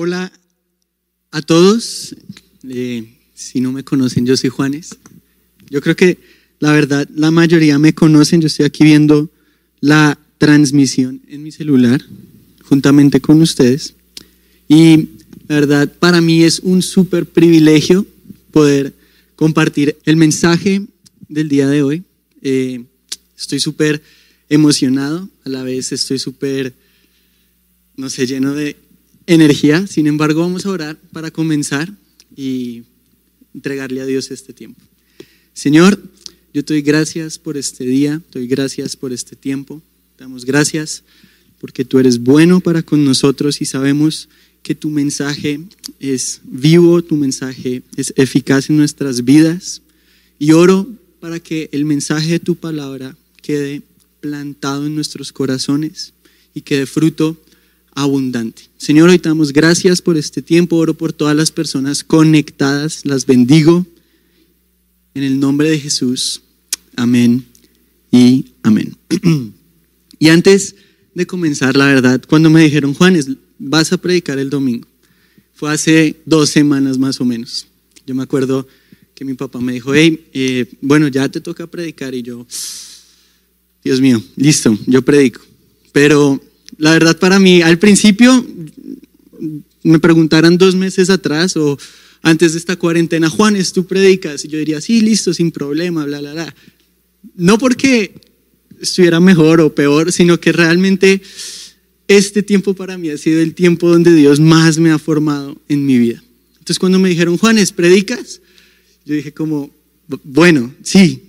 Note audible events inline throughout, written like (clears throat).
Hola a todos. Eh, si no me conocen, yo soy Juanes. Yo creo que la verdad, la mayoría me conocen. Yo estoy aquí viendo la transmisión en mi celular juntamente con ustedes. Y la verdad, para mí es un súper privilegio poder compartir el mensaje del día de hoy. Eh, estoy súper emocionado, a la vez estoy súper, no sé, lleno de energía. Sin embargo, vamos a orar para comenzar y entregarle a Dios este tiempo. Señor, yo te doy gracias por este día, te doy gracias por este tiempo. Te damos gracias porque tú eres bueno para con nosotros y sabemos que tu mensaje es vivo, tu mensaje es eficaz en nuestras vidas. Y oro para que el mensaje de tu palabra quede plantado en nuestros corazones y que dé fruto abundante. Señor, hoy te damos gracias por este tiempo, oro por todas las personas conectadas, las bendigo en el nombre de Jesús. Amén y amén. (clears throat) y antes de comenzar, la verdad, cuando me dijeron, Juanes, vas a predicar el domingo, fue hace dos semanas más o menos. Yo me acuerdo que mi papá me dijo, hey, eh, bueno, ya te toca predicar y yo, Dios mío, listo, yo predico. Pero la verdad para mí, al principio me preguntaran dos meses atrás o antes de esta cuarentena, Juanes, tú predicas. Y yo diría, sí, listo, sin problema, bla, bla, bla. No porque estuviera mejor o peor, sino que realmente este tiempo para mí ha sido el tiempo donde Dios más me ha formado en mi vida. Entonces cuando me dijeron, Juanes, ¿predicas? Yo dije como, bueno, sí.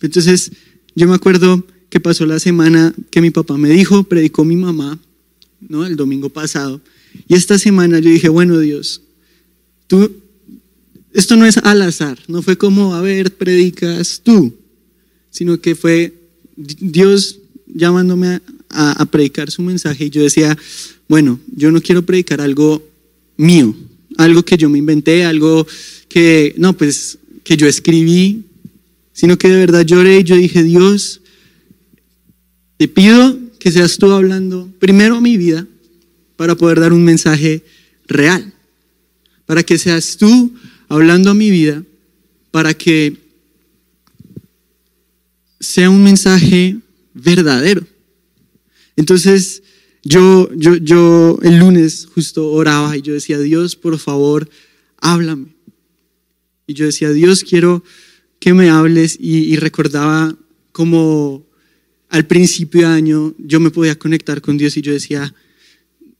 Entonces yo me acuerdo que pasó la semana que mi papá me dijo, predicó mi mamá, ¿no? El domingo pasado. Y esta semana yo dije, bueno Dios, tú, esto no es al azar, no fue como, a ver, predicas tú, sino que fue Dios llamándome a, a, predicar su mensaje y yo decía, bueno, yo no quiero predicar algo mío, algo que yo me inventé, algo que, no, pues, que yo escribí, sino que de verdad lloré y yo dije, Dios, te pido que seas tú hablando primero a mi vida para poder dar un mensaje real. Para que seas tú hablando a mi vida para que sea un mensaje verdadero. Entonces, yo, yo, yo el lunes justo oraba y yo decía, Dios, por favor, háblame. Y yo decía, Dios, quiero que me hables y, recordaba como al principio de año yo me podía conectar con Dios y yo decía,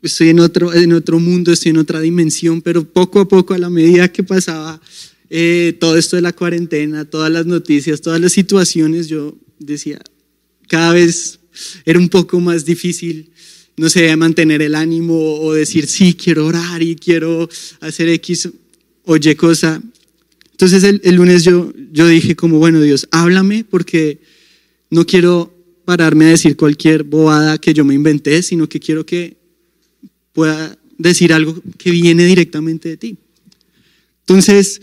estoy en otro, en otro mundo, estoy en otra dimensión, pero poco a poco, a la medida que pasaba eh, todo esto de la cuarentena, todas las noticias, todas las situaciones, yo decía, cada vez era un poco más difícil, no sé, mantener el ánimo o decir, sí, quiero orar y quiero hacer X o Y cosa. Entonces el, el lunes yo, yo dije como, bueno, Dios, háblame porque no quiero pararme a decir cualquier bobada que yo me inventé, sino que quiero que pueda decir algo que viene directamente de ti. Entonces,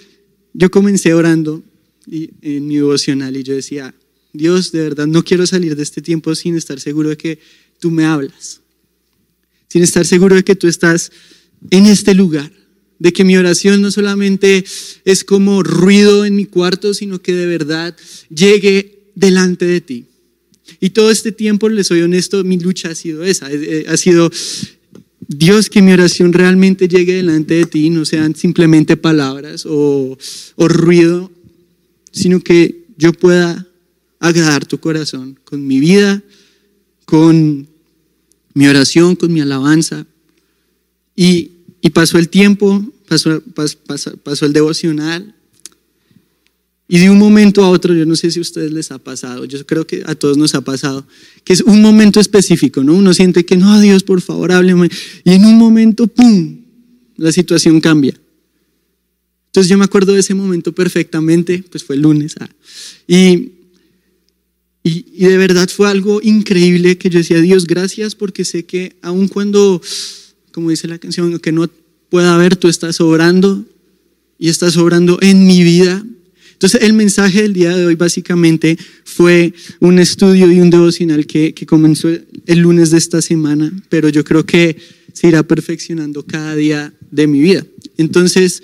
yo comencé orando en mi devocional y yo decía, Dios, de verdad, no quiero salir de este tiempo sin estar seguro de que tú me hablas, sin estar seguro de que tú estás en este lugar, de que mi oración no solamente es como ruido en mi cuarto, sino que de verdad llegue delante de ti. Y todo este tiempo, les soy honesto, mi lucha ha sido esa, eh, ha sido, Dios, que mi oración realmente llegue delante de ti, no sean simplemente palabras o, o ruido, sino que yo pueda agradar tu corazón con mi vida, con mi oración, con mi alabanza. Y, y pasó el tiempo, pasó, pasó el devocional, y de un momento a otro, yo no sé si a ustedes les ha pasado, yo creo que a todos nos ha pasado, que es un momento específico, ¿no? Uno siente que, no, Dios, por favor, hábleme. Y en un momento, ¡pum!, la situación cambia. Entonces yo me acuerdo de ese momento perfectamente, pues fue el lunes. Ah, y, y, y, de verdad fue algo increíble que yo decía, Dios, gracias porque sé que aun cuando, como dice la canción, que no pueda haber, tú estás obrando y estás obrando en mi vida entonces el mensaje del día de hoy básicamente fue un estudio y un devocional que, comenzó el lunes de esta semana, pero yo creo que se irá perfeccionando cada día de mi vida. Entonces,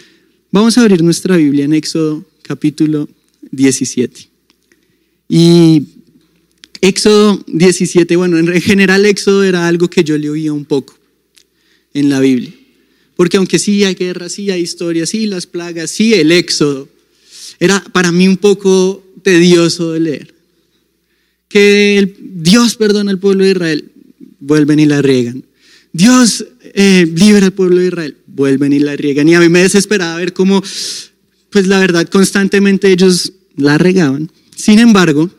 vamos a abrir nuestra Biblia en Éxodo capítulo 17. Y Éxodo 17, bueno, en general Éxodo era algo que yo le oía un poco en la Biblia. Porque aunque sí hay guerra, sí hay historia, sí las plagas, sí el Éxodo, era para mí un poco tedioso de leer. Que Dios perdona al pueblo de Israel, vuelven y la riegan. Dios eh, libera al pueblo de Israel, vuelven y la riegan. Y a mí me desesperaba ver cómo, pues la verdad, constantemente ellos la regaban. Sin embargo,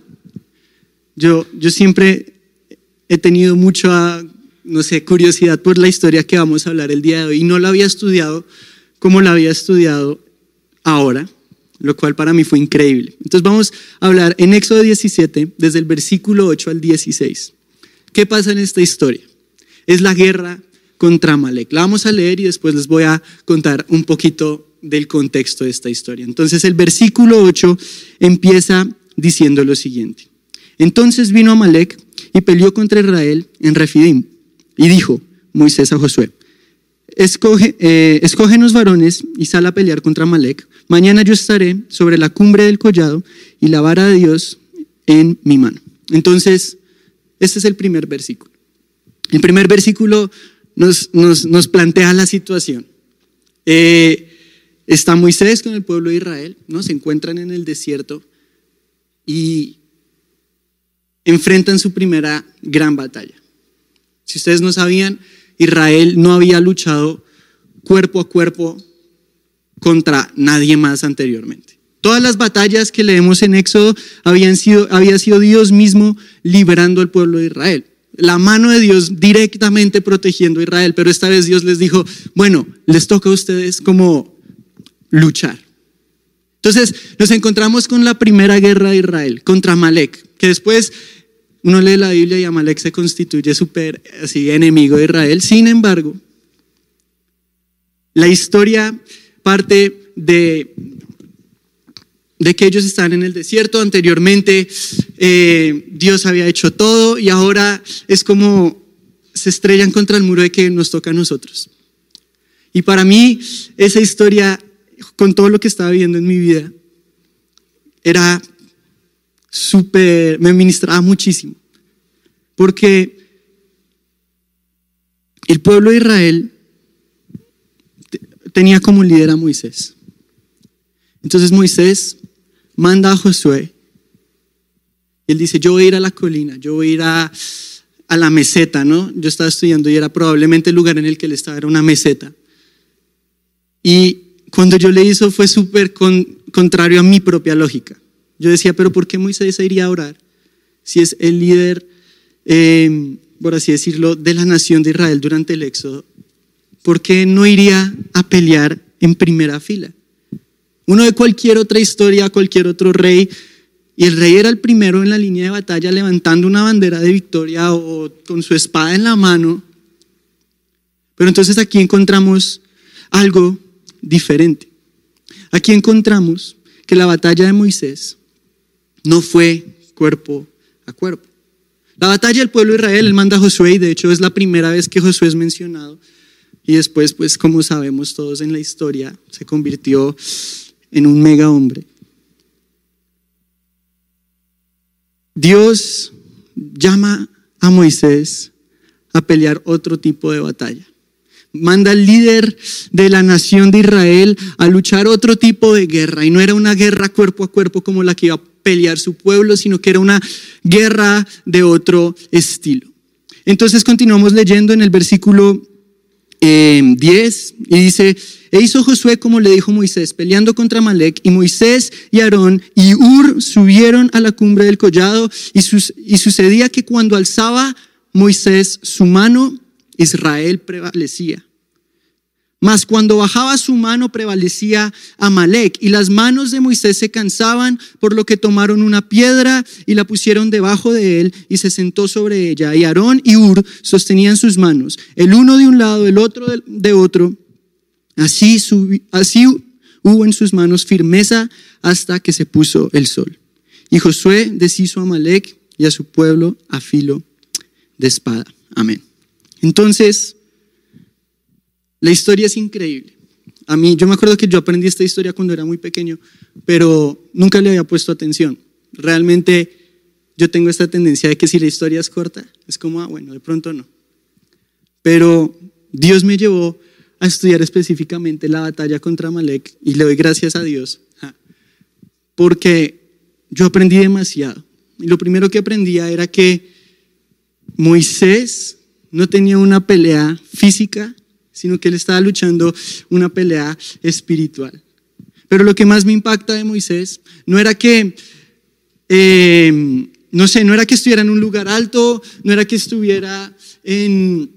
yo, yo siempre he tenido mucha, no sé, curiosidad por la historia que vamos a hablar el día de hoy. Y no la había estudiado como la había estudiado ahora, lo cual para mí fue increíble. Entonces vamos a hablar en Éxodo 17, desde el versículo 8 al 16. ¿Qué pasa en esta historia? Es la guerra contra Amalek. La vamos a leer y después les voy a contar un poquito del contexto de esta historia. Entonces el versículo 8 empieza diciendo lo siguiente. Entonces vino Amalek y peleó contra Israel en Refidim y dijo Moisés a Josué, Escoge, eh, varones y sal a pelear contra Amalek. Mañana yo estaré sobre la cumbre del collado y la vara de Dios en mi mano. Entonces, este es el primer versículo. El primer versículo nos, nos, plantea la situación. Eh, está Moisés con el pueblo de Israel, ¿no? Se encuentran en el desierto y enfrentan su primera gran batalla. Si ustedes no sabían, Israel no había luchado cuerpo a cuerpo contra nadie más anteriormente. Todas las batallas que leemos en Éxodo habían sido, había sido Dios mismo liberando al pueblo de Israel la mano de Dios directamente protegiendo a Israel, pero esta vez Dios les dijo, bueno, les toca a ustedes como luchar. Entonces nos encontramos con la primera guerra de Israel contra Amalek, que después uno lee la Biblia y Amalek se constituye súper así enemigo de Israel. Sin embargo, la historia parte de de que ellos están en el desierto. Anteriormente eh, Dios había hecho todo y ahora es como se estrellan contra el muro de que nos toca a nosotros. Y para mí esa historia, con todo lo que estaba viviendo en mi vida, era súper, me ministraba muchísimo. Porque el pueblo de Israel tenía como líder a Moisés. Entonces Moisés manda a Josué. Y él dice, yo voy a ir a la colina, yo voy a ir a, la meseta, ¿no? Yo estaba estudiando y era probablemente el lugar en el que él estaba, era una meseta. Y cuando yo le hizo fue súper contrario a mi propia lógica. Yo decía, pero ¿por qué Moisés iría a orar? Si es el líder, em, por así decirlo, de la nación de Israel durante el éxodo, ¿por qué no iría a pelear en primera fila? Uno de cualquier otra historia, cualquier otro rey, y el rey era el primero en la línea de batalla levantando una bandera de victoria o con su espada en la mano. Pero entonces aquí encontramos algo diferente. Aquí encontramos que la batalla de Moisés no fue cuerpo a cuerpo. La batalla del pueblo de Israel, él manda a Josué y de hecho es la primera vez que Josué es mencionado. Y después, pues como sabemos todos en la historia, se convirtió en un mega hombre. Dios llama a Moisés a pelear otro tipo de batalla. Manda al líder de la nación de Israel a luchar otro tipo de guerra. Y no era una guerra cuerpo a cuerpo como la que iba a pelear su pueblo, sino que era una guerra de otro estilo. Entonces continuamos leyendo en el versículo 10 eh, y dice, e hizo Josué como le dijo Moisés, peleando contra Malek, y Moisés y Aarón y Ur subieron a la cumbre del collado, y, y sucedía que cuando alzaba Moisés su mano, Israel prevalecía. Mas cuando bajaba su mano prevalecía Amalek y las manos de Moisés se cansaban, por lo que tomaron una piedra y la pusieron debajo de él y se sentó sobre ella. Y Aarón y Ur sostenían sus manos, el uno de un lado, el otro de otro. Así, así hubo en sus manos firmeza hasta que se puso el sol. Y Josué deshizo a Amalek y a su pueblo a filo de espada. Amén. Entonces, La historia es increíble. A mí, yo me acuerdo que yo aprendí esta historia cuando era muy pequeño, pero nunca le había puesto atención. Realmente yo tengo esta tendencia de que si la historia es corta, es como, ah, bueno, de pronto no. Pero Dios me llevó a estudiar específicamente la batalla contra Malek y le doy gracias a Dios porque yo aprendí demasiado. Y lo primero que aprendía era que Moisés no tenía una pelea física, sino que él estaba luchando una pelea espiritual. Pero lo que más me impacta de Moisés no era que, eh, no sé, no era que estuviera en un lugar alto, no era que estuviera en...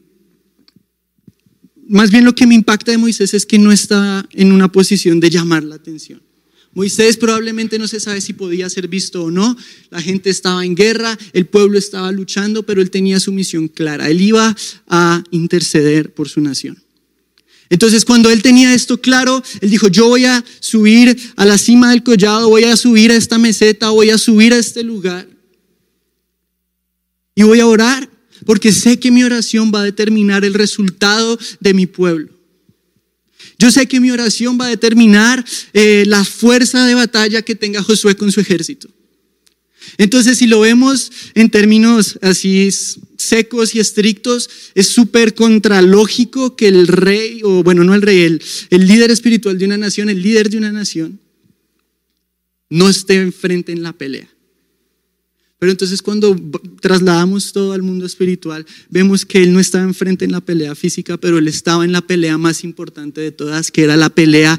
Más bien lo que me impacta de Moisés es que no estaba en una posición de llamar la atención. Moisés probablemente no se sabe si podía ser visto o no. La gente estaba en guerra, el pueblo estaba luchando, pero él tenía su misión clara. Él iba a interceder por su nación. Entonces cuando él tenía esto claro, él dijo, yo voy a subir a la cima del collado, voy a subir a esta meseta, voy a subir a este lugar y voy a orar porque sé que mi oración va a determinar el resultado de mi pueblo. Yo sé que mi oración va a determinar eh, la fuerza de batalla que tenga Josué con su ejército. Entonces, si lo vemos en términos así secos y estrictos, es súper contralógico que el rey, o bueno, no el rey, el, el líder espiritual de una nación, el líder de una nación, no esté enfrente en la pelea. Pero entonces cuando trasladamos todo al mundo espiritual, vemos que él no estaba enfrente en la pelea física, pero él estaba en la pelea más importante de todas, que era la pelea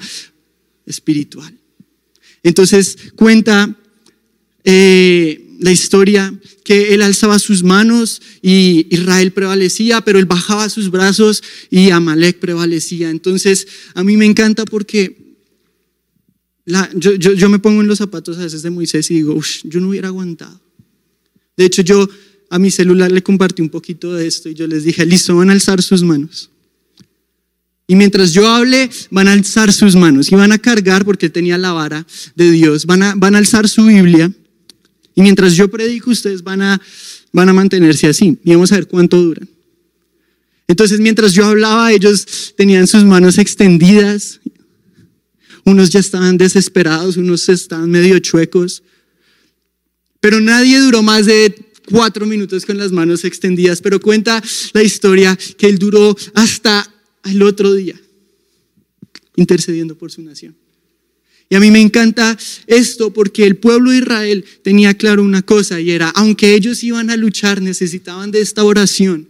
espiritual. Entonces cuenta eh, la historia que él alzaba sus manos y Israel prevalecía, pero él bajaba sus brazos y Amalek prevalecía. Entonces a mí me encanta porque yo, yo, me pongo en los zapatos a veces de Moisés y digo, yo no hubiera aguantado. De hecho, yo a mi celular le compartí un poquito de esto y yo les dije, listo, van a alzar sus manos. Y mientras yo hable, van a alzar sus manos y van a cargar, porque tenía la vara de Dios, van a, van a alzar su Biblia. Y mientras yo predico, ustedes van a, van a mantenerse así. Y vamos a ver cuánto duran. Entonces, mientras yo hablaba, ellos tenían sus manos extendidas. Unos ya estaban desesperados, unos estaban medio chuecos. Pero nadie duró más de cuatro minutos con las manos extendidas, pero cuenta la historia que él duró hasta el otro día, intercediendo por su nación. Y a mí me encanta esto porque el pueblo de Israel tenía claro una cosa y era, aunque ellos iban a luchar, necesitaban de esta oración.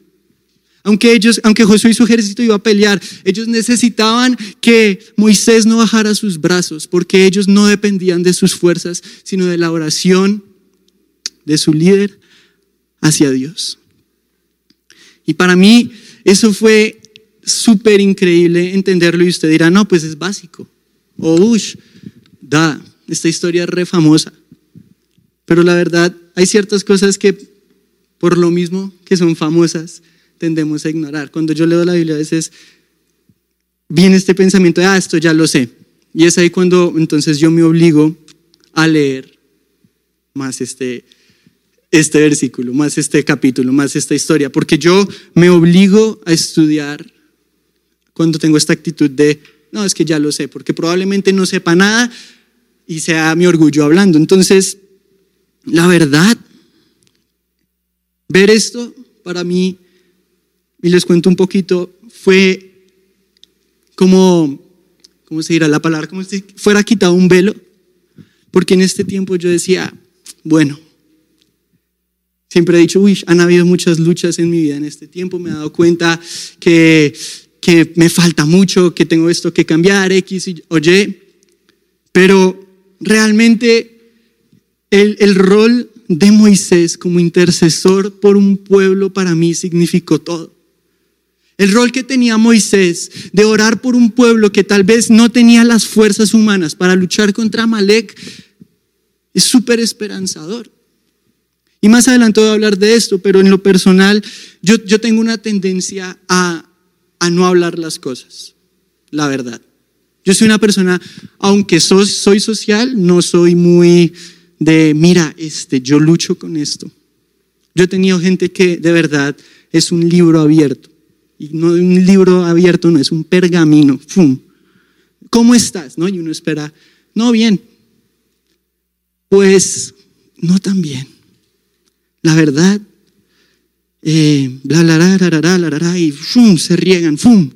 Aunque ellos, aunque Josué y su ejército iba a pelear, ellos necesitaban que Moisés no bajara sus brazos, porque ellos no dependían de sus fuerzas, sino de la oración de su líder hacia Dios. Y para mí eso fue súper increíble entenderlo y usted dirá, no, pues es básico. O, ush, da, esta historia es re famosa. Pero la verdad, hay ciertas cosas que por lo mismo que son famosas, tendemos a ignorar. Cuando yo leo la Biblia a veces viene este pensamiento de, ah, esto ya lo sé. Y es ahí cuando entonces yo me obligo a leer más este, este versículo, más este capítulo, más esta historia, porque yo me obligo a estudiar cuando tengo esta actitud de, no, es que ya lo sé, porque probablemente no sepa nada y sea mi orgullo hablando. Entonces, la verdad, ver esto para mí, y les cuento un poquito, fue como, ¿cómo se dirá la palabra? Como si fuera quitado un velo, porque en este tiempo yo decía, bueno, Siempre he dicho, uy, han habido muchas luchas en mi vida en este tiempo, me he dado cuenta que, que me falta mucho, que tengo esto que cambiar, X o Y, pero realmente el, el rol de Moisés como intercesor por un pueblo para mí significó todo. El rol que tenía Moisés de orar por un pueblo que tal vez no tenía las fuerzas humanas para luchar contra Malek es súper esperanzador. Y más adelante voy a hablar de esto, pero en lo personal yo, yo tengo una tendencia a, a, no hablar las cosas, la verdad. Yo soy una persona, aunque soy, soy social, no soy muy de, mira, este, yo lucho con esto. Yo he tenido gente que de verdad es un libro abierto. y no un libro abierto, no es un pergamino. ¡Fum! ¿Cómo estás? ¿No? Y uno espera, no, bien. Pues no tan bien. La verdad, eh, bla, bla, bla, bla, y ¡fum! se riegan, ¡fum!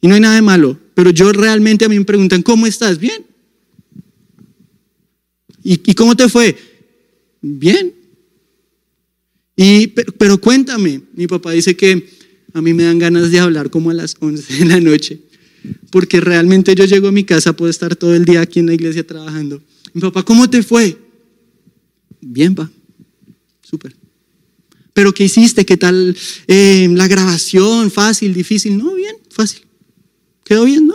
Y no hay nada de malo. Pero yo realmente a mí me preguntan, ¿cómo estás? Bien. ¿Y, cómo te fue? Bien. Y, pero, cuéntame, mi papá dice que a mí me dan ganas de hablar como a las 11 de la noche, porque realmente yo llego a mi casa, puedo estar todo el día aquí en la iglesia trabajando. Mi papá, ¿cómo te fue? Bien, pa. Súper. ¿Pero qué hiciste? ¿Qué tal eh, la grabación? ¿Fácil, difícil? No, bien, fácil. ¿Quedó bien?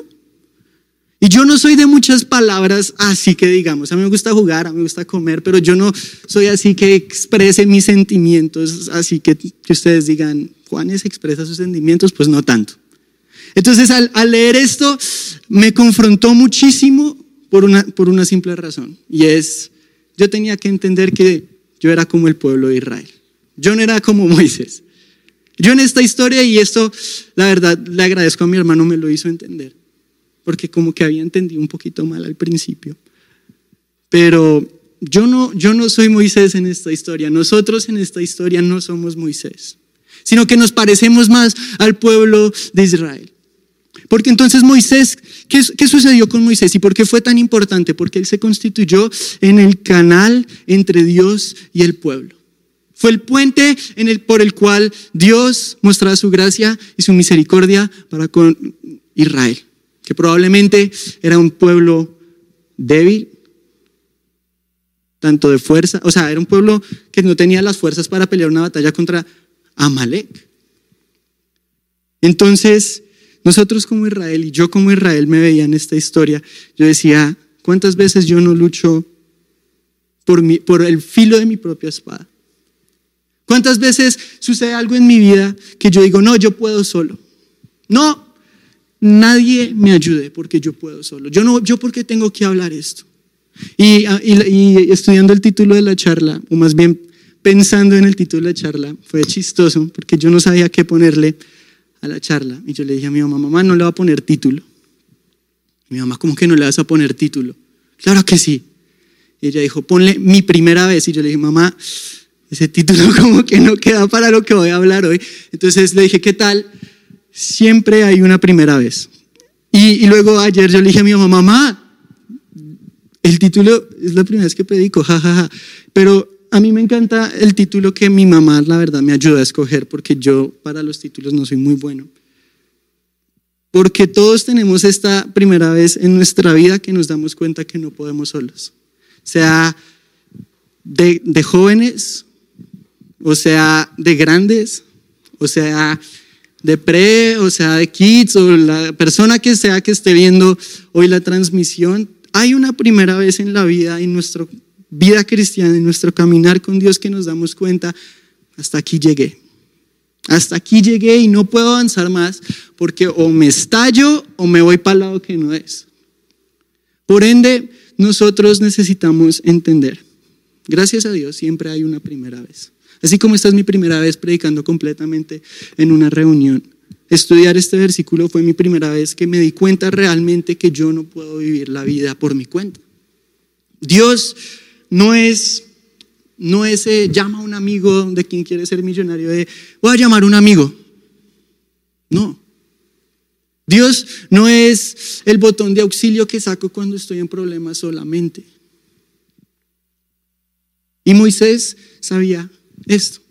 Y yo no soy de muchas palabras así que digamos, a mí me gusta jugar, a mí me gusta comer, pero yo no soy así que exprese mis sentimientos, así que, que ustedes digan, Juanes expresa sus sentimientos, pues no tanto. Entonces al, leer esto me confrontó muchísimo por una, por una simple razón, y es, yo tenía que entender que yo era como el pueblo de Israel, yo no era como (laughs) Moisés. Yo en esta historia, y esto la verdad le agradezco a mi hermano, me lo hizo entender porque como que había entendido un poquito mal al principio. Pero yo no, yo no soy Moisés en esta historia, nosotros en esta historia no somos Moisés, sino que nos parecemos más al pueblo de Israel. Porque entonces Moisés, ¿qué, ¿qué, sucedió con Moisés y por qué fue tan importante? Porque él se constituyó en el canal entre Dios y el pueblo. Fue el puente en el, por el cual Dios mostraba su gracia y su misericordia para con Israel que probablemente era un pueblo débil, tanto de fuerza, o sea, era un pueblo que no tenía las fuerzas para pelear una batalla contra Amalek. Entonces, nosotros como Israel y yo como Israel me veía en esta historia, yo decía, ¿cuántas veces yo no lucho por, mi, por el filo de mi propia espada? ¿Cuántas veces sucede algo en mi vida que yo digo, no, yo puedo solo? No, nadie me ayude porque yo puedo solo. Yo no, yo porque tengo que hablar esto. Y, ah, y, estudiando el título de la charla, o más bien pensando en el título de la charla, fue chistoso porque yo no sabía qué ponerle a la charla. Y yo le dije a mi mamá, mamá, no le va a poner título. mi mamá, ¿cómo que no le vas a poner título? Claro que sí. Y ella dijo, ponle mi primera vez. Y yo le dije, mamá, ese título (laughs) como que no queda para lo que voy a hablar hoy. Entonces le dije, ¿qué tal? siempre hay una primera vez. Y, luego ayer yo le dije a mi mamá, mamá, el título es la primera vez que predico, jajaja. Pero a mí me encanta el título que mi mamá, la verdad, me ayuda a escoger, porque yo para los títulos no soy muy bueno. Porque todos tenemos esta primera vez en nuestra vida que nos damos cuenta que no podemos solos. Sea de, de jóvenes, o sea de grandes, o sea de pre, o sea, de kids, o la persona que sea que esté viendo hoy la transmisión, hay una primera vez en la vida, en nuestra vida cristiana, en nuestro caminar con Dios, que nos damos cuenta, hasta aquí llegué. Hasta aquí llegué y no puedo avanzar más porque o me estallo o me voy para el lado que no es. Por ende, nosotros necesitamos entender. Gracias a Dios siempre hay una primera vez. Así como esta es mi primera vez predicando completamente en una reunión. Estudiar este versículo fue mi primera vez que me di cuenta realmente que yo no puedo vivir la vida por mi cuenta. Dios no es, no es eh, llama a un amigo de quien quiere ser millonario, de voy a llamar a un amigo. No. Dios no es el botón de auxilio que saco cuando estoy en problemas solamente. Y Moisés sabía esto.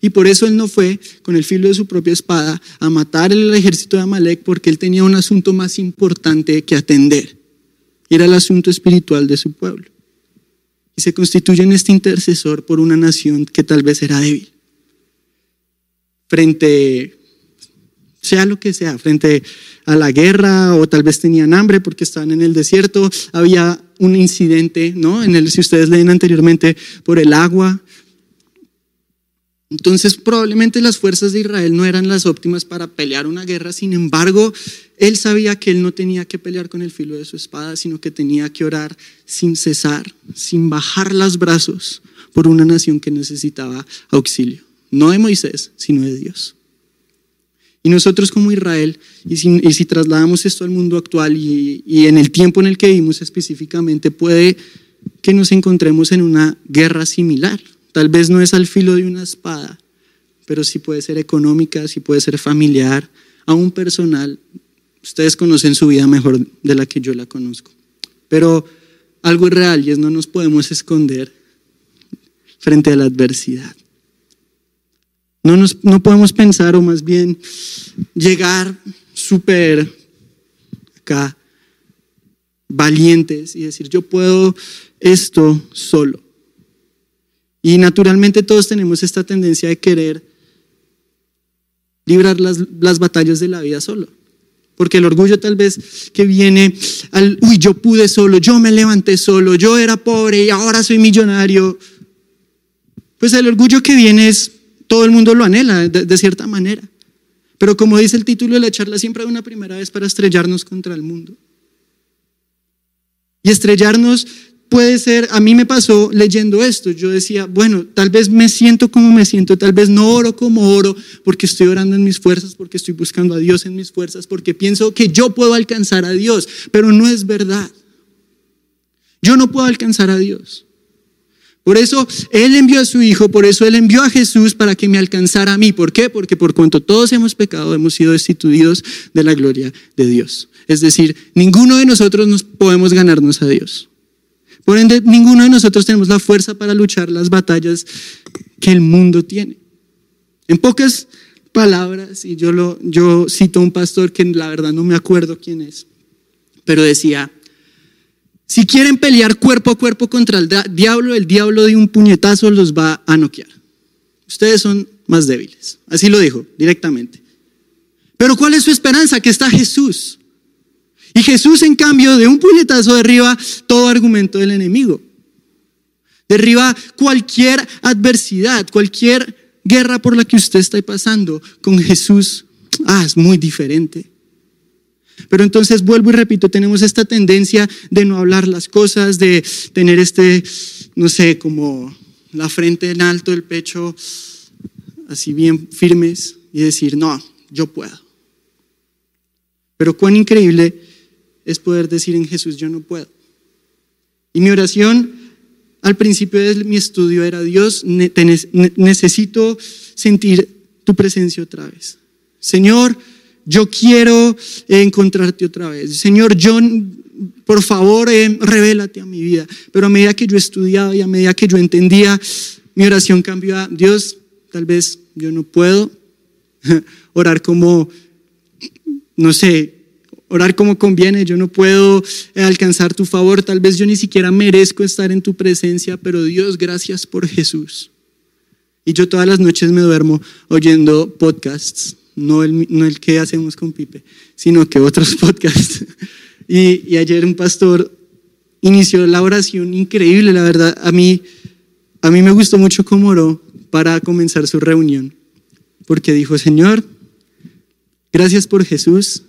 Y por eso él no fue con el filo de su propia espada a matar el ejército de Amalek porque él tenía un asunto más importante que atender. Era el asunto espiritual de su pueblo. Y se constituye en este intercesor por una nación que tal vez era débil. Frente, sea lo que sea, frente a la guerra o tal vez tenían hambre porque estaban en el desierto, había un incidente, ¿no? En el, si ustedes leen anteriormente, por el agua, entonces probablemente las fuerzas de Israel no eran las óptimas para pelear una guerra, sin embargo, él sabía que él no tenía que pelear con el filo de su espada, sino que tenía que orar sin cesar, sin bajar los brazos por una nación que necesitaba auxilio, no de Moisés, sino de Dios. Y nosotros como Israel, y si, trasladamos esto al mundo actual y, y en el tiempo en el que vivimos específicamente, puede que nos encontremos en una guerra similar. Tal vez no es al filo de una espada, pero sí puede ser económica, sí puede ser familiar, aún personal. Ustedes conocen su vida mejor de la que yo la conozco. Pero algo es real y es no nos podemos esconder frente a la adversidad. No, nos, no podemos pensar o más bien llegar súper acá valientes y decir, yo puedo esto solo. Y naturalmente todos tenemos esta tendencia de querer librar las, las, batallas de la vida solo. Porque el orgullo tal vez que viene al, uy, yo pude solo, yo me levanté solo, yo era pobre y ahora soy millonario. Pues el orgullo que viene es todo el mundo lo anhela de, cierta manera. Pero como dice el título de la charla, siempre hay una primera vez para estrellarnos contra el mundo. Y estrellarnos puede ser, a mí me pasó leyendo esto, yo decía, bueno, tal vez me siento como me siento, tal vez no oro como oro, porque estoy orando en mis fuerzas, porque estoy buscando a Dios en mis fuerzas, porque pienso que yo puedo alcanzar a Dios, pero no es verdad. Yo no puedo alcanzar a Dios. Por eso Él envió a su Hijo, por eso Él envió a Jesús para que me alcanzara a mí. ¿Por qué? Porque por cuanto todos hemos pecado, hemos sido destituidos de la gloria de Dios. Es decir, ninguno de nosotros nos podemos ganarnos a Dios. Por ende, ninguno de nosotros tenemos la fuerza para luchar las batallas que el mundo tiene. En pocas palabras, y yo, lo, yo cito a un pastor que la verdad no me acuerdo quién es, pero decía, si quieren pelear cuerpo a cuerpo contra el diablo, el diablo de un puñetazo los va a noquear. Ustedes son más débiles. Así lo dijo directamente. Pero ¿cuál es su esperanza? Que está Jesús. Y Jesús, en cambio, de un puñetazo derriba todo argumento del enemigo. Derriba cualquier adversidad, cualquier guerra por la que usted esté pasando. Con Jesús, ah, es muy diferente. Pero entonces vuelvo y repito, tenemos esta tendencia de no hablar las cosas, de tener este, no sé, como la frente en alto, el pecho así bien firmes y decir, no, yo puedo. Pero cuán increíble es poder decir en Jesús, yo no puedo. Y mi oración al principio de mi estudio era, Dios, necesito sentir tu presencia otra vez. Señor, yo quiero encontrarte otra vez. Señor, yo, por favor, eh, revélate a mi vida. Pero a medida que yo estudiaba y a medida que yo entendía, mi oración cambió a Dios, tal vez yo no puedo (laughs) orar como, no sé, orar como conviene, yo no puedo alcanzar tu favor, tal vez yo ni siquiera merezco estar en tu presencia, pero Dios, gracias por Jesús. Y yo todas las noches me duermo oyendo podcasts no el, no el que hacemos con Pipe, sino que otros (laughs) podcasts. Y, y, ayer un pastor inició la oración increíble, la verdad. A mí, a mí me gustó mucho cómo oró para comenzar su reunión, porque dijo, Señor, gracias por Jesús,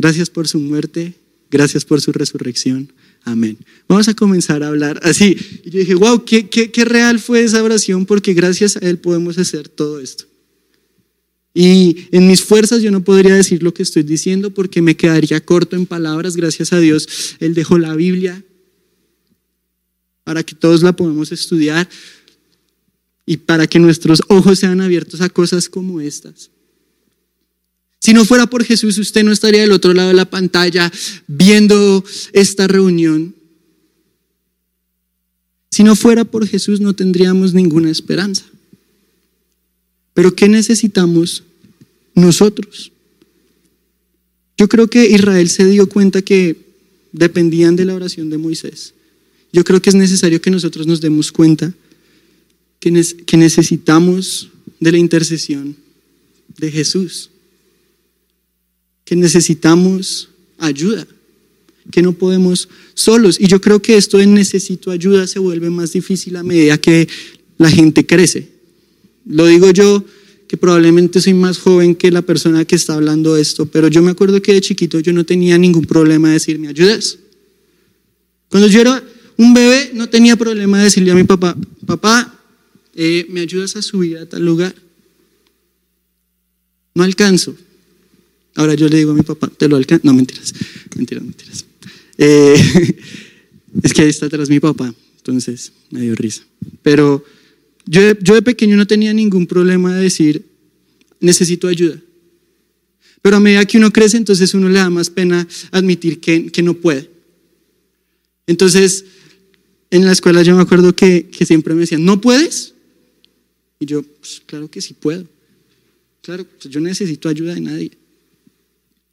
gracias por su muerte, gracias por su resurrección. Amén. Vamos a comenzar a hablar así. Y yo dije, wow, qué, qué, qué real fue esa oración, porque gracias a Él podemos hacer todo esto. Y en mis fuerzas yo no podría decir lo que estoy diciendo porque me quedaría corto en palabras. Gracias a Dios, Él dejó la Biblia para que todos la podamos estudiar y para que nuestros ojos sean abiertos a cosas como estas. Si no fuera por Jesús, usted no estaría del otro lado de la pantalla viendo esta reunión. Si no fuera por Jesús, no tendríamos ninguna esperanza. Pero ¿qué necesitamos nosotros? Yo creo que Israel se dio cuenta que dependían de la oración de Moisés. Yo creo que es necesario que nosotros nos demos cuenta que, necesitamos de la intercesión de Jesús, que necesitamos ayuda, que no podemos solos. Y yo creo que esto de necesito ayuda se vuelve más difícil a medida que la gente crece. Lo digo yo, que probablemente soy más joven que la persona que está hablando esto, pero yo me acuerdo que de chiquito yo no tenía ningún problema de decir, ¿me ayudas? Cuando yo era un bebé no tenía problema de decirle a mi papá, papá, eh, ¿me ayudas a subir a tal lugar? no alcanzo. Ahora yo le digo a mi papá, ¿te lo alcanzo? No, mentiras, mentiras, mentiras. Eh, (laughs) es que ahí está atrás mi papá, entonces me dio risa. Pero yo, yo de pequeño no tenía ningún problema de decir, necesito ayuda. Pero a medida que uno crece, entonces uno le da más pena admitir que, que no puede. Entonces, en la escuela yo me acuerdo que, que siempre me decían, ¿no puedes? Y yo, pues, claro que sí puedo. Claro, pues, yo necesito ayuda de nadie.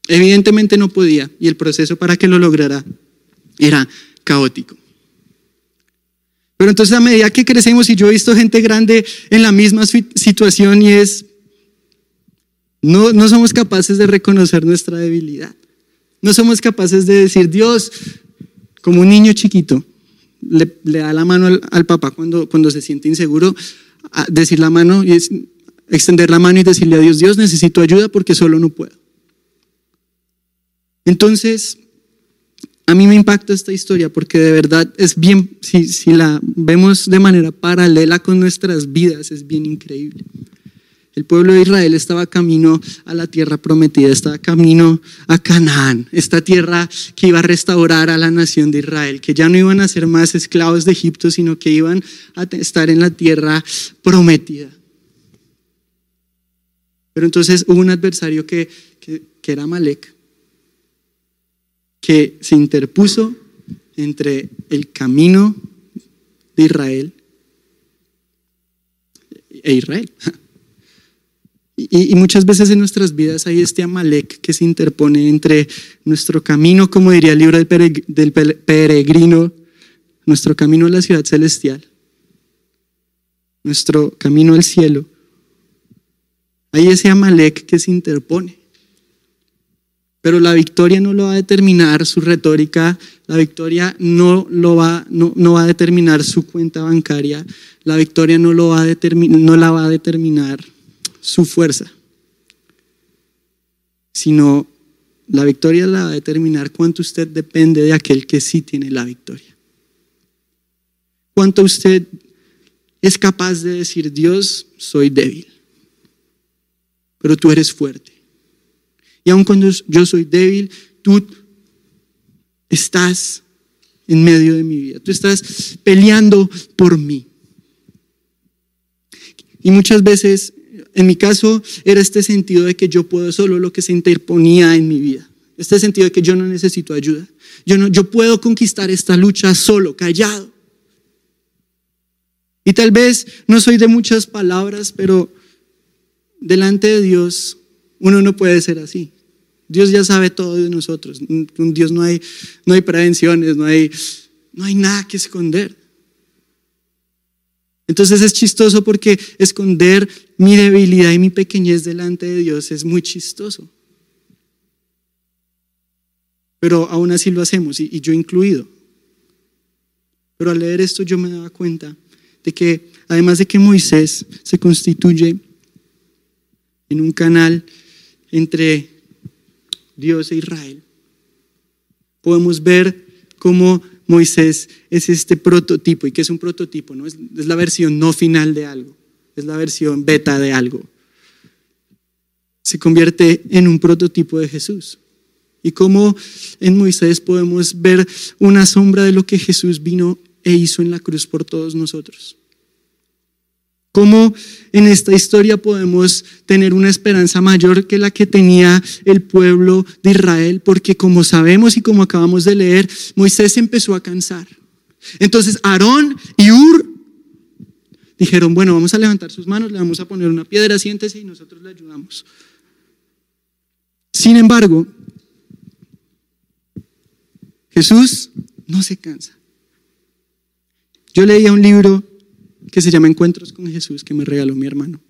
Evidentemente no podía y el proceso para que lo lograra era caótico. Pero entonces a medida que crecemos y yo he visto gente grande en la misma situación y es, no, no somos capaces de reconocer nuestra debilidad. No somos capaces de decir, Dios, como un niño chiquito, le, da la mano al, papá cuando, cuando se siente inseguro, decir la mano y extender la mano y decirle a Dios, Dios, necesito ayuda porque solo no puedo. Entonces, a mí me impacta esta historia porque de verdad es bien, si, la vemos de manera paralela con nuestras vidas, es bien increíble. El pueblo de Israel estaba camino a la tierra prometida, estaba camino a Canaán, esta tierra que iba a restaurar a la nación de Israel, que ya no iban a ser más esclavos de Egipto, sino que iban a estar en la tierra prometida. Pero entonces hubo un adversario que, que, que era Malek, que se interpuso entre el camino de Israel e Israel. (laughs) Y, muchas veces en nuestras vidas hay este Amalek que se interpone entre nuestro camino, como diría el libro del peregrino, nuestro camino a la ciudad celestial, nuestro camino al cielo. Hay ese Amalek que se interpone. Pero la victoria no lo va a determinar su retórica, la victoria no, lo va, no, no va a determinar su cuenta bancaria, la victoria no, lo va a no la va a determinar su fuerza, sino la victoria la va a determinar cuánto usted depende de aquel que sí tiene la victoria. Cuánto usted es capaz de decir, Dios, soy débil, pero tú eres fuerte. Y aun cuando yo soy débil, tú estás en medio de mi vida, tú estás peleando por mí. Y muchas veces en mi caso era este sentido de que yo puedo solo lo que se interponía en mi vida. Este sentido de que yo no necesito ayuda. Yo, no, yo puedo conquistar esta lucha solo, callado. Y tal vez no soy de muchas palabras, pero delante de Dios uno no puede ser así. Dios ya sabe todo de nosotros. Con Dios no hay, no hay prevenciones, no hay, no hay nada que esconder. Entonces es chistoso porque esconder mi debilidad y mi pequeñez delante de Dios es muy chistoso. Pero aún así lo hacemos y, yo incluido. Pero al leer esto yo me daba cuenta de que además de que Moisés se constituye en un canal entre Dios e Israel, podemos ver cómo Moisés es este prototipo. ¿Y qué es un prototipo? No? Es, la versión no final de algo, es la versión beta de algo. Se convierte en un prototipo de Jesús. Y cómo en Moisés podemos ver una sombra de lo que Jesús vino e hizo en la cruz por todos nosotros. Cómo en esta historia podemos tener una esperanza mayor que la que tenía el pueblo de Israel, porque como sabemos y como acabamos de leer, Moisés empezó a cansar. Entonces Aarón y Ur dijeron, bueno, vamos a levantar sus manos, le vamos a poner una piedra, siéntese y nosotros le ayudamos. Sin embargo, Jesús no se cansa. Yo leía un libro que se llama Encuentros con Jesús, que me regaló mi hermano.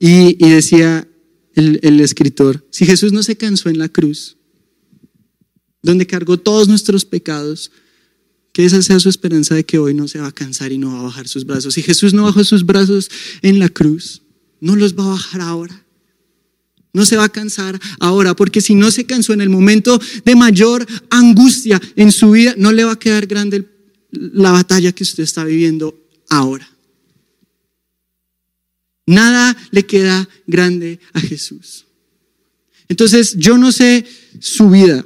Y, decía el, escritor, si Jesús no se cansó en la cruz, donde cargó todos nuestros pecados, que esa sea su esperanza de que hoy no se va a cansar y no va a bajar sus brazos. Si Jesús no bajó sus brazos en la cruz, no los va a bajar ahora. No se va a cansar ahora, porque si no se cansó en el momento de mayor angustia en su vida, no le va a quedar grande la batalla que usted está viviendo ahora. Nada le queda grande a Jesús. Entonces, yo no sé su vida,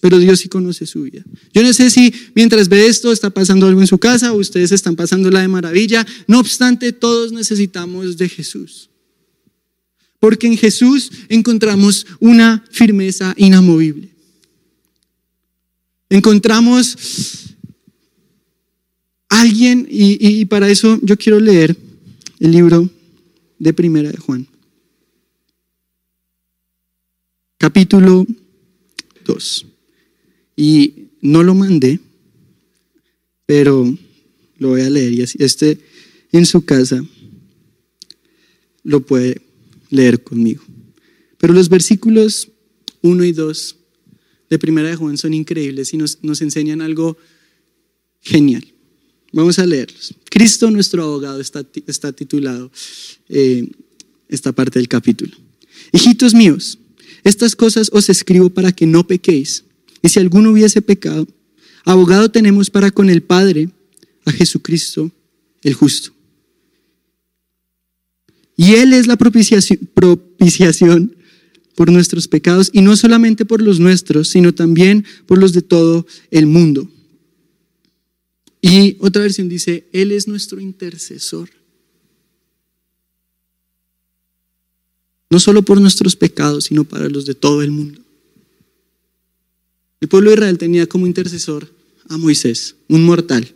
pero Dios sí conoce su vida. Yo no sé si mientras ve esto está pasando algo en su casa o ustedes están pasando la de maravilla. No obstante, todos necesitamos de Jesús. Porque en Jesús encontramos una firmeza inamovible. Encontramos alguien, y, para eso yo quiero leer el libro de Primera de Juan. Capítulo 2. Y no lo mandé, pero lo voy a leer y así este en su casa lo puede leer conmigo. Pero los versículos 1 y 2 de Primera de Juan son increíbles y nos, nos enseñan algo genial. Vamos a leerlos. Cristo, nuestro abogado, está, titulado eh, esta parte del capítulo. Hijitos míos, estas cosas os escribo para que no pequéis. Y si alguno hubiese pecado, abogado tenemos para con el Padre, a Jesucristo, el justo. Y Él es la propiciación por nuestros pecados, y no solamente por los nuestros, sino también por los de todo el mundo. Y otra versión dice, Él es nuestro intercesor. No solo por nuestros pecados, sino para los de todo el mundo. El pueblo de Israel tenía como intercesor a Moisés, un mortal,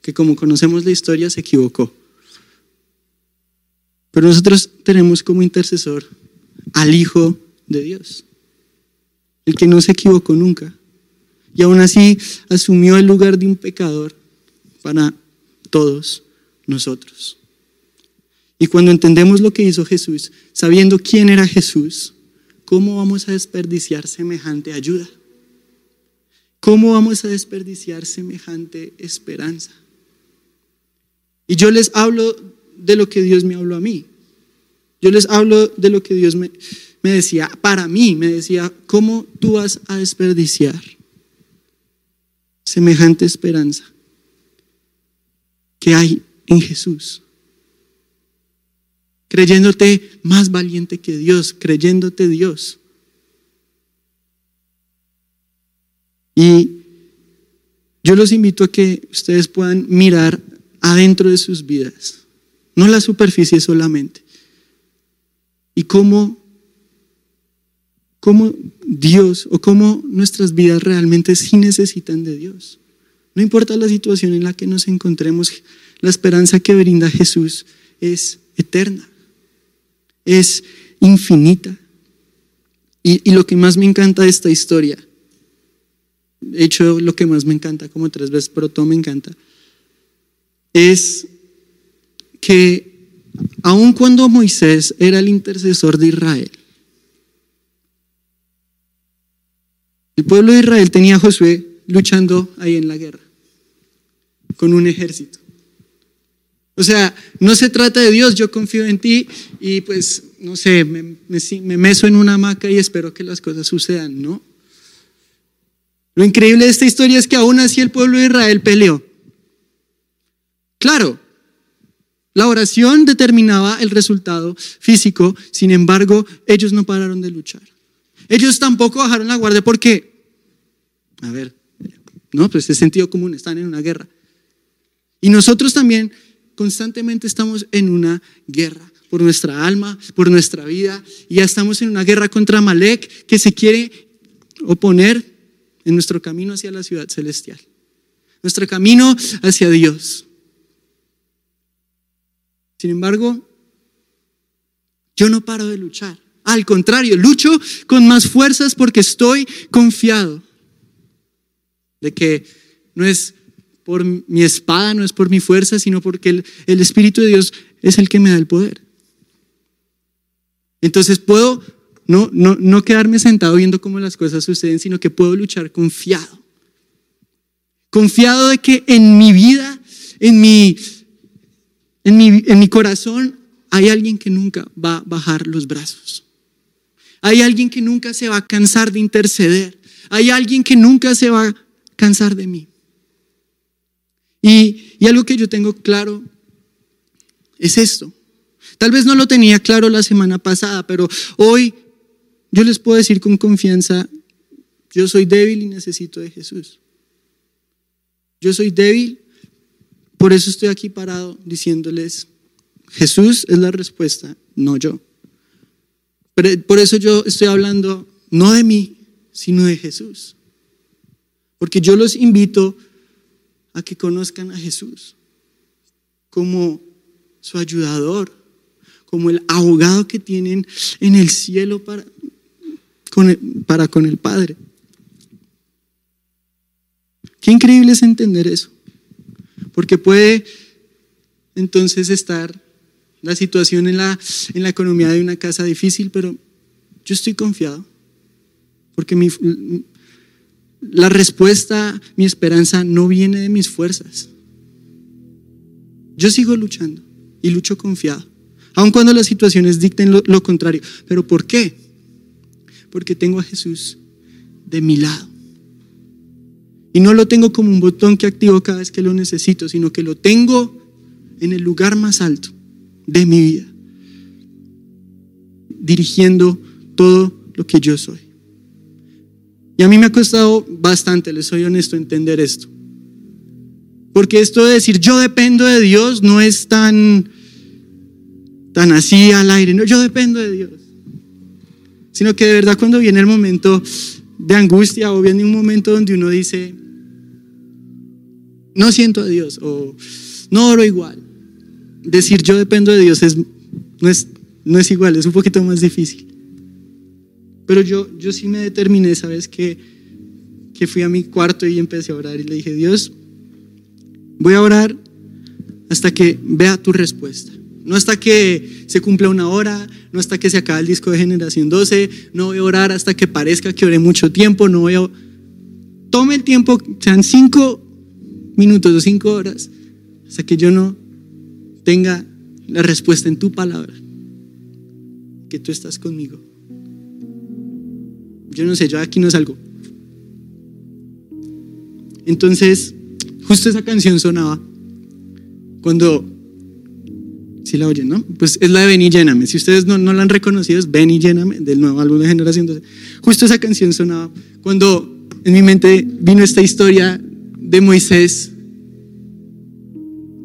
que como conocemos la historia se equivocó. Pero nosotros tenemos como intercesor al Hijo de Dios, el que no se equivocó nunca. Y aún así asumió el lugar de un pecador para todos nosotros. Y cuando entendemos lo que hizo Jesús, sabiendo quién era Jesús, ¿cómo vamos a desperdiciar semejante ayuda? ¿Cómo vamos a desperdiciar semejante esperanza? Y yo les hablo de lo que Dios me habló a mí. Yo les hablo de lo que Dios me, me decía, para mí, me decía, ¿cómo tú vas a desperdiciar semejante esperanza? Que hay en Jesús. Creyéndote más valiente que Dios, creyéndote Dios. Y yo los invito a que ustedes puedan mirar adentro de sus vidas, no la superficie solamente. Y cómo, cómo Dios o cómo nuestras vidas realmente sí necesitan de Dios. No importa la situación en la que nos encontremos, la esperanza que brinda Jesús es eterna, es infinita. Y, lo que más me encanta de esta historia, de hecho lo que más me encanta como tres veces, pero todo me encanta, es que aun cuando Moisés era el intercesor de Israel, el pueblo de Israel tenía a Josué luchando ahí en la guerra con un ejército. O sea, no se trata de Dios, yo confío en ti y pues, no sé, me, meso en una hamaca y espero que las cosas sucedan, ¿no? Lo increíble de esta historia es que aún así el pueblo de Israel peleó. Claro, la oración determinaba el resultado físico, sin embargo, ellos no pararon de luchar. Ellos tampoco bajaron la guardia porque, a ver, no, pues es sentido común, están en una guerra. Y nosotros también constantemente estamos en una guerra por nuestra alma, por nuestra vida. Y ya estamos en una guerra contra Malek que se quiere oponer en nuestro camino hacia la ciudad celestial. Nuestro camino hacia Dios. Sin embargo, yo no paro de luchar. Al contrario, lucho con más fuerzas porque estoy confiado de que no es por mi espada, no es por mi fuerza, sino porque el, Espíritu de Dios es el que me da el poder. Entonces puedo no, no, no quedarme sentado viendo cómo las cosas suceden, sino que puedo luchar confiado. Confiado de que en mi vida, en mi, en mi, en mi corazón, hay alguien que nunca va a bajar los brazos. Hay alguien que nunca se va a cansar de interceder. Hay alguien que nunca se va a cansar de mí. Y, algo que yo tengo claro es esto. Tal vez no lo tenía claro la semana pasada, pero hoy yo les puedo decir con confianza, yo soy débil y necesito de Jesús. Yo soy débil, por eso estoy aquí parado diciéndoles, Jesús es la respuesta, no yo. por eso yo estoy hablando no de mí, sino de Jesús. Porque yo los invito a que conozcan a Jesús como su ayudador, como el abogado que tienen en el cielo para con el, Padre. Qué increíble es entender eso, porque puede entonces estar la situación en la, en la economía de una casa difícil, pero yo estoy confiado, porque mi, la respuesta, mi esperanza no viene de mis fuerzas. Yo sigo luchando y lucho confiado, aun cuando las situaciones dicten lo, lo contrario. ¿Pero por qué? Porque tengo a Jesús de mi lado. Y no lo tengo como un botón que activo cada vez que lo necesito, sino que lo tengo en el lugar más alto de mi vida, dirigiendo todo lo que yo soy. Y a mí me ha costado bastante, les soy honesto, entender esto. Porque esto de decir yo dependo de Dios no es tan, tan así al aire, no, yo dependo de Dios. Sino que de verdad cuando viene el momento de angustia o viene un momento donde uno dice, no siento a Dios o no oro igual. Decir yo dependo de Dios es, no, es, no es igual, es un poquito más difícil. Pero yo, yo sí me determiné, ¿sabes? Que, que fui a mi cuarto y empecé a orar y le dije, Dios, voy a orar hasta que vea tu respuesta. No hasta que se cumpla una hora, no hasta que se acabe el disco de Generación 12, no voy a orar hasta que parezca que oré mucho tiempo, no voy a... Tome el tiempo, sean cinco minutos o cinco horas, hasta que yo no tenga la respuesta en tu palabra, que tú estás conmigo. Yo no sé, yo aquí no salgo. Entonces, justo esa canción sonaba cuando, si la oyen, ¿no? Pues es la de Ven y Lléname. Si ustedes no, no la han reconocido, es Ven y Lléname, del nuevo álbum de Generación 12. Justo esa canción sonaba cuando en mi mente vino esta historia de Moisés.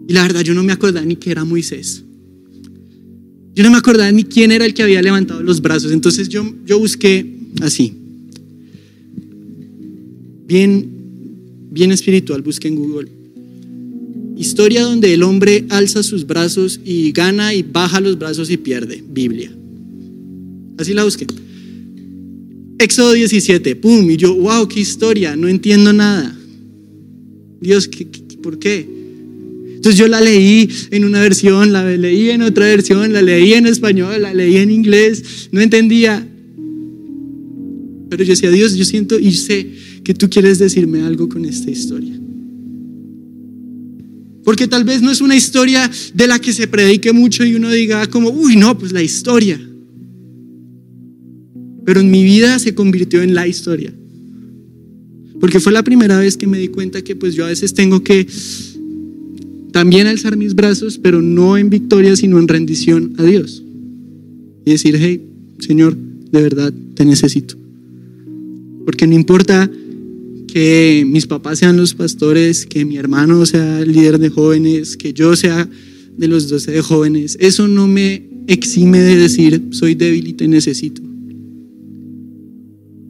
Y la verdad, yo no me acordaba ni que era Moisés. Yo no me acordaba ni quién era el que había levantado los brazos. Entonces yo, yo busqué así. Bien, bien espiritual, busque en Google. Historia donde el hombre alza sus brazos y gana y baja los brazos y pierde. Biblia. Así la busqué. Éxodo 17, pum, y yo, wow, qué historia, no entiendo nada. Dios, por qué? Entonces yo la leí en una versión, la leí en otra versión, la leí en español, la leí en inglés, no entendía. Pero yo decía, Dios, yo siento y sé que tú quieres decirme algo con esta historia. Porque tal vez no es una historia de la que se predique mucho y uno diga como, uy, no, pues la historia. Pero en mi vida se convirtió en la historia. Porque fue la primera vez que me di cuenta que pues yo a veces tengo que también alzar mis brazos, pero no en victoria, sino en rendición a Dios. Y decir, hey, Señor, de verdad te necesito. Porque no importa que mis papás sean los pastores, que mi hermano sea el líder de jóvenes, que yo sea de los doce de jóvenes, eso no me exime de decir soy débil y te necesito.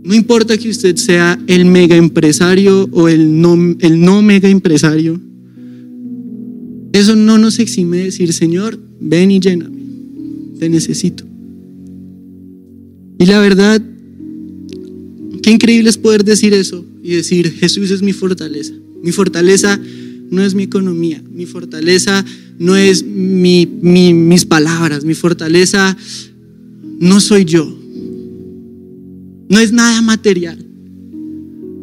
No importa que usted sea el mega empresario o el no, el no mega empresario, eso no nos exime de decir, Señor, ven y lléname, te necesito. Y la verdad, Qué increíble es poder decir eso y decir, Jesús es mi fortaleza. Mi fortaleza no es mi economía, mi fortaleza no es mis palabras, mi fortaleza no soy yo. No es nada material,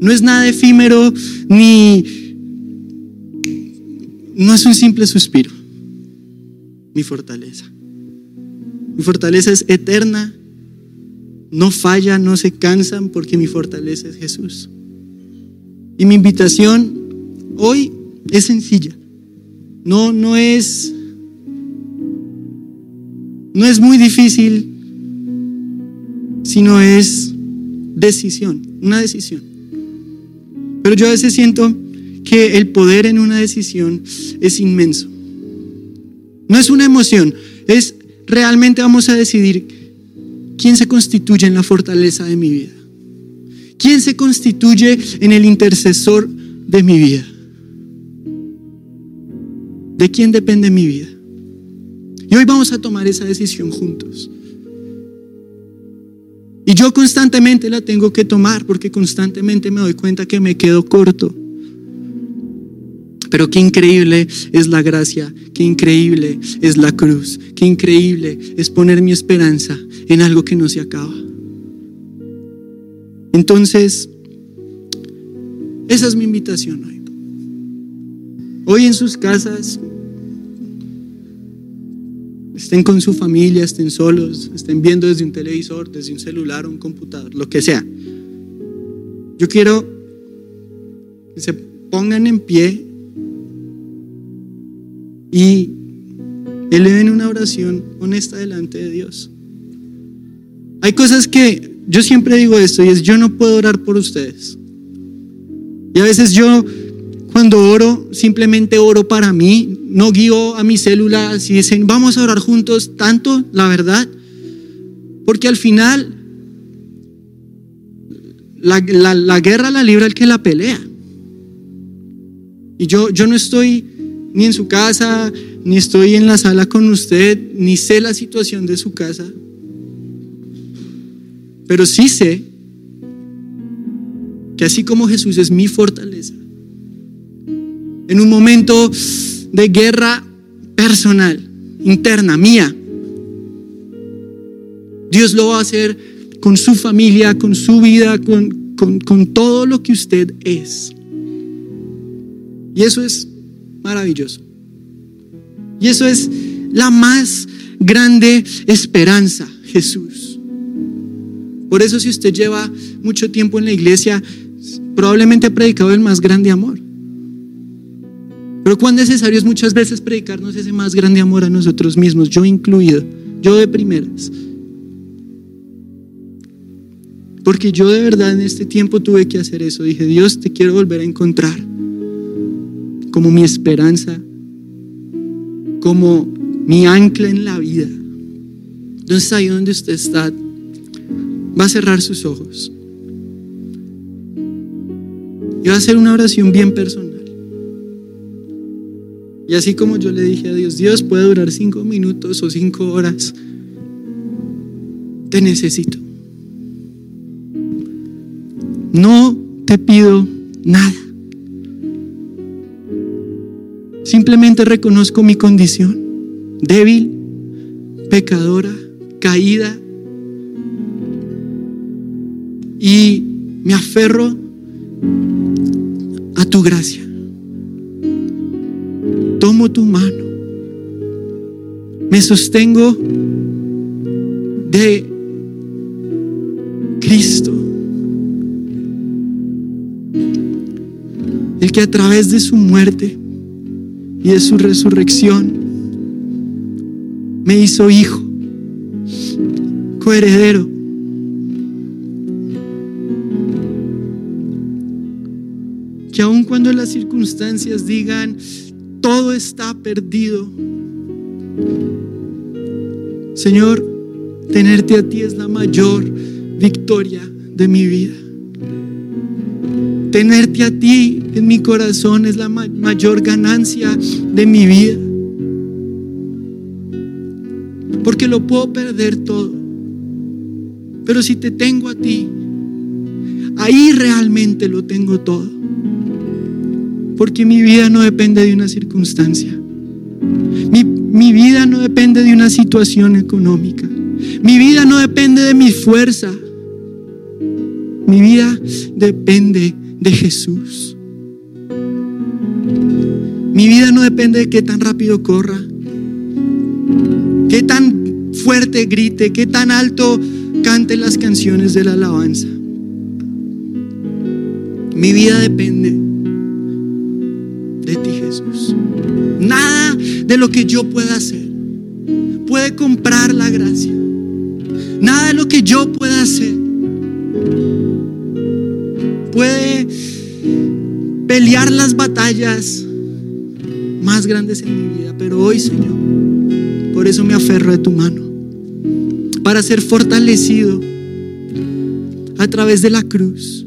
no es nada efímero, ni... No es un simple suspiro, mi fortaleza. Mi fortaleza es eterna no falla, no se cansan porque mi fortaleza es Jesús. Y mi invitación hoy es sencilla. No, no es no es muy difícil, sino es decisión, una decisión. Pero yo a veces siento que el poder en una decisión es inmenso. No es una emoción, es realmente vamos a decidir quién se constituye en la fortaleza de mi vida. ¿Quién se constituye en el intercesor de mi vida? ¿De quién depende mi vida? Y hoy vamos a tomar esa decisión juntos. Y yo constantemente la tengo que tomar porque constantemente me doy cuenta que me quedo corto. Pero qué increíble es la gracia, qué increíble es la cruz, qué increíble es poner mi esperanza en algo que no se acaba. Entonces, esa es mi invitación hoy. Hoy en sus casas, estén con su familia, estén solos, estén viendo desde un televisor, desde un celular, un computador, lo que sea. Yo quiero que se pongan en pie y eleven una oración honesta delante de Dios. Hay cosas que yo siempre digo esto y es yo no puedo orar por ustedes. Y a veces yo cuando oro simplemente oro para mí, no guío a mi célula si dicen vamos a orar juntos tanto, la verdad, porque al final la, la guerra la libra el que la pelea. Y yo, yo no estoy ni en su casa, ni estoy en la sala con usted, ni sé la situación de su casa. Pero sí sé que así como Jesús es mi fortaleza, en un momento de guerra personal, interna, mía, Dios lo va a hacer con su familia, con su vida, con, con, con todo lo que usted es. Y eso es maravilloso. Y eso es la más grande esperanza, Jesús. Por eso si usted lleva mucho tiempo en la iglesia, probablemente ha predicado el más grande amor. Pero cuán necesario es muchas veces predicarnos ese más grande amor a nosotros mismos, yo incluido, yo de primeras. Porque yo de verdad en este tiempo tuve que hacer eso. Dije, Dios, te quiero volver a encontrar como mi esperanza, como mi ancla en la vida. Entonces ahí donde usted está, va a cerrar sus ojos. Y va a hacer una oración bien personal. Y así como yo le dije a Dios, Dios puede durar cinco minutos o cinco horas. Te necesito. No te pido nada. Simplemente reconozco mi condición, débil, pecadora, caída, y me aferro a tu gracia. Tomo tu mano, me sostengo de Cristo, el que a través de su muerte y de su resurrección me hizo hijo, coheredero. Cuando las circunstancias digan, todo está perdido, Señor, tenerte a ti es la mayor victoria de mi vida. Tenerte a ti en mi corazón es la mayor ganancia de mi vida. Porque lo puedo perder todo. Pero si te tengo a ti, ahí realmente lo tengo todo. Porque mi vida no depende de una circunstancia. Mi, mi, vida no depende de una situación económica. Mi vida no depende de mi fuerza. Mi vida depende de Jesús. Mi vida no depende de qué tan rápido corra, qué tan fuerte grite, qué tan alto cante las canciones de la alabanza. Mi vida depende de lo que yo pueda hacer puede comprar la gracia. Nada de lo que yo pueda hacer puede pelear las batallas más grandes en mi vida. Pero hoy, Señor, por eso me aferro de tu mano. Para ser fortalecido a través de la cruz